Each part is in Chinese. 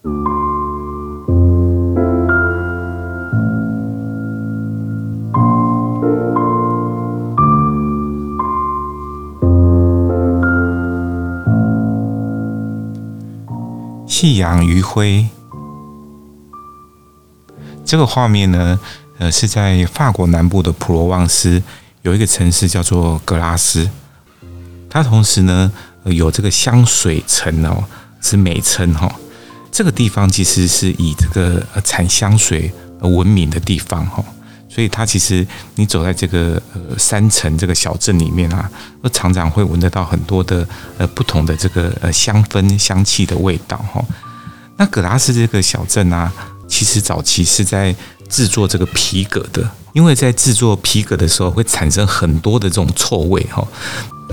夕阳余晖，这个画面呢，呃，是在法国南部的普罗旺斯有一个城市叫做格拉斯，它同时呢有这个香水城哦，是美称哈。这个地方其实是以这个产香水而闻名的地方哈。所以它其实，你走在这个呃山城这个小镇里面啊，都常常会闻得到很多的呃不同的这个呃香氛香气的味道哈。那格拉斯这个小镇啊，其实早期是在制作这个皮革的，因为在制作皮革的时候会产生很多的这种臭味哈。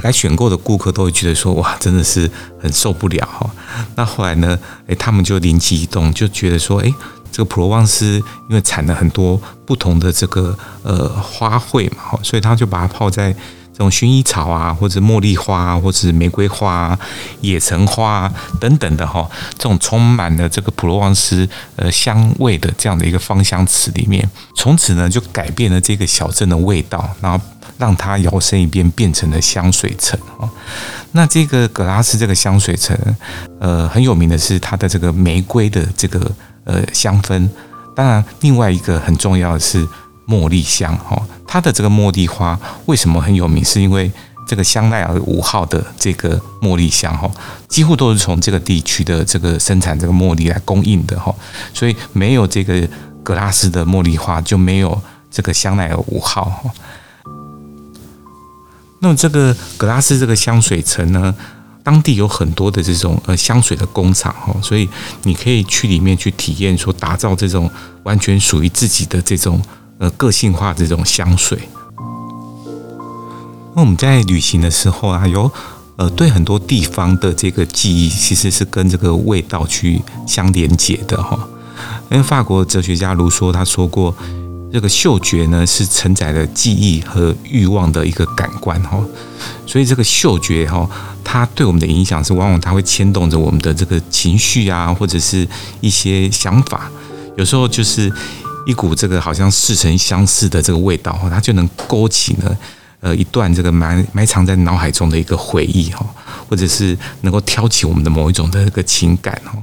来选购的顾客都会觉得说哇，真的是很受不了哈。那后来呢，诶，他们就灵机一动，就觉得说，诶。这个普罗旺斯因为产了很多不同的这个呃花卉嘛，所以他就把它泡在这种薰衣草啊，或者茉莉花啊，或者玫瑰花啊、野橙花啊等等的哈，这种充满了这个普罗旺斯呃香味的这样的一个芳香池里面，从此呢就改变了这个小镇的味道，然后让它摇身一变变成了香水城哦。那这个格拉斯这个香水城，呃很有名的是它的这个玫瑰的这个。呃，香氛，当然，另外一个很重要的是茉莉香哈。它的这个茉莉花为什么很有名？是因为这个香奈儿五号的这个茉莉香哈，几乎都是从这个地区的这个生产这个茉莉来供应的哈。所以没有这个格拉斯的茉莉花，就没有这个香奈儿五号哈。那么这个格拉斯这个香水城呢？当地有很多的这种呃香水的工厂哈，所以你可以去里面去体验，说打造这种完全属于自己的这种呃个性化这种香水。那我们在旅行的时候啊，有呃对很多地方的这个记忆，其实是跟这个味道去相连结的哈。因为法国哲学家卢梭他说过。这个嗅觉呢，是承载了记忆和欲望的一个感官哈，所以这个嗅觉哈，它对我们的影响是往往它会牵动着我们的这个情绪啊，或者是一些想法，有时候就是一股这个好像似曾相识的这个味道哈，它就能勾起呢呃一段这个埋埋藏在脑海中的一个回忆哈，或者是能够挑起我们的某一种的这个情感哈。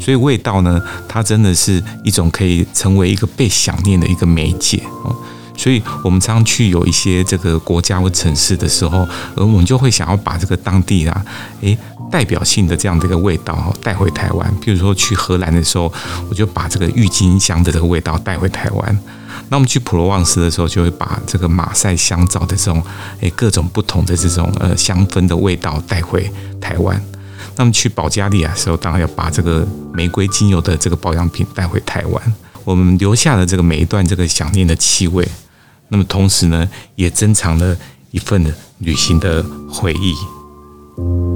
所以味道呢，它真的是一种可以成为一个被想念的一个媒介哦。所以我们常常去有一些这个国家或城市的时候，而我们就会想要把这个当地啊，诶，代表性的这样的一个味道带回台湾。比如说去荷兰的时候，我就把这个郁金香的这个味道带回台湾。那我们去普罗旺斯的时候，就会把这个马赛香皂的这种诶各种不同的这种呃香氛的味道带回台湾。那么去保加利亚的时候，当然要把这个玫瑰精油的这个保养品带回台湾。我们留下了这个每一段这个想念的气味，那么同时呢，也珍藏了一份旅行的回忆。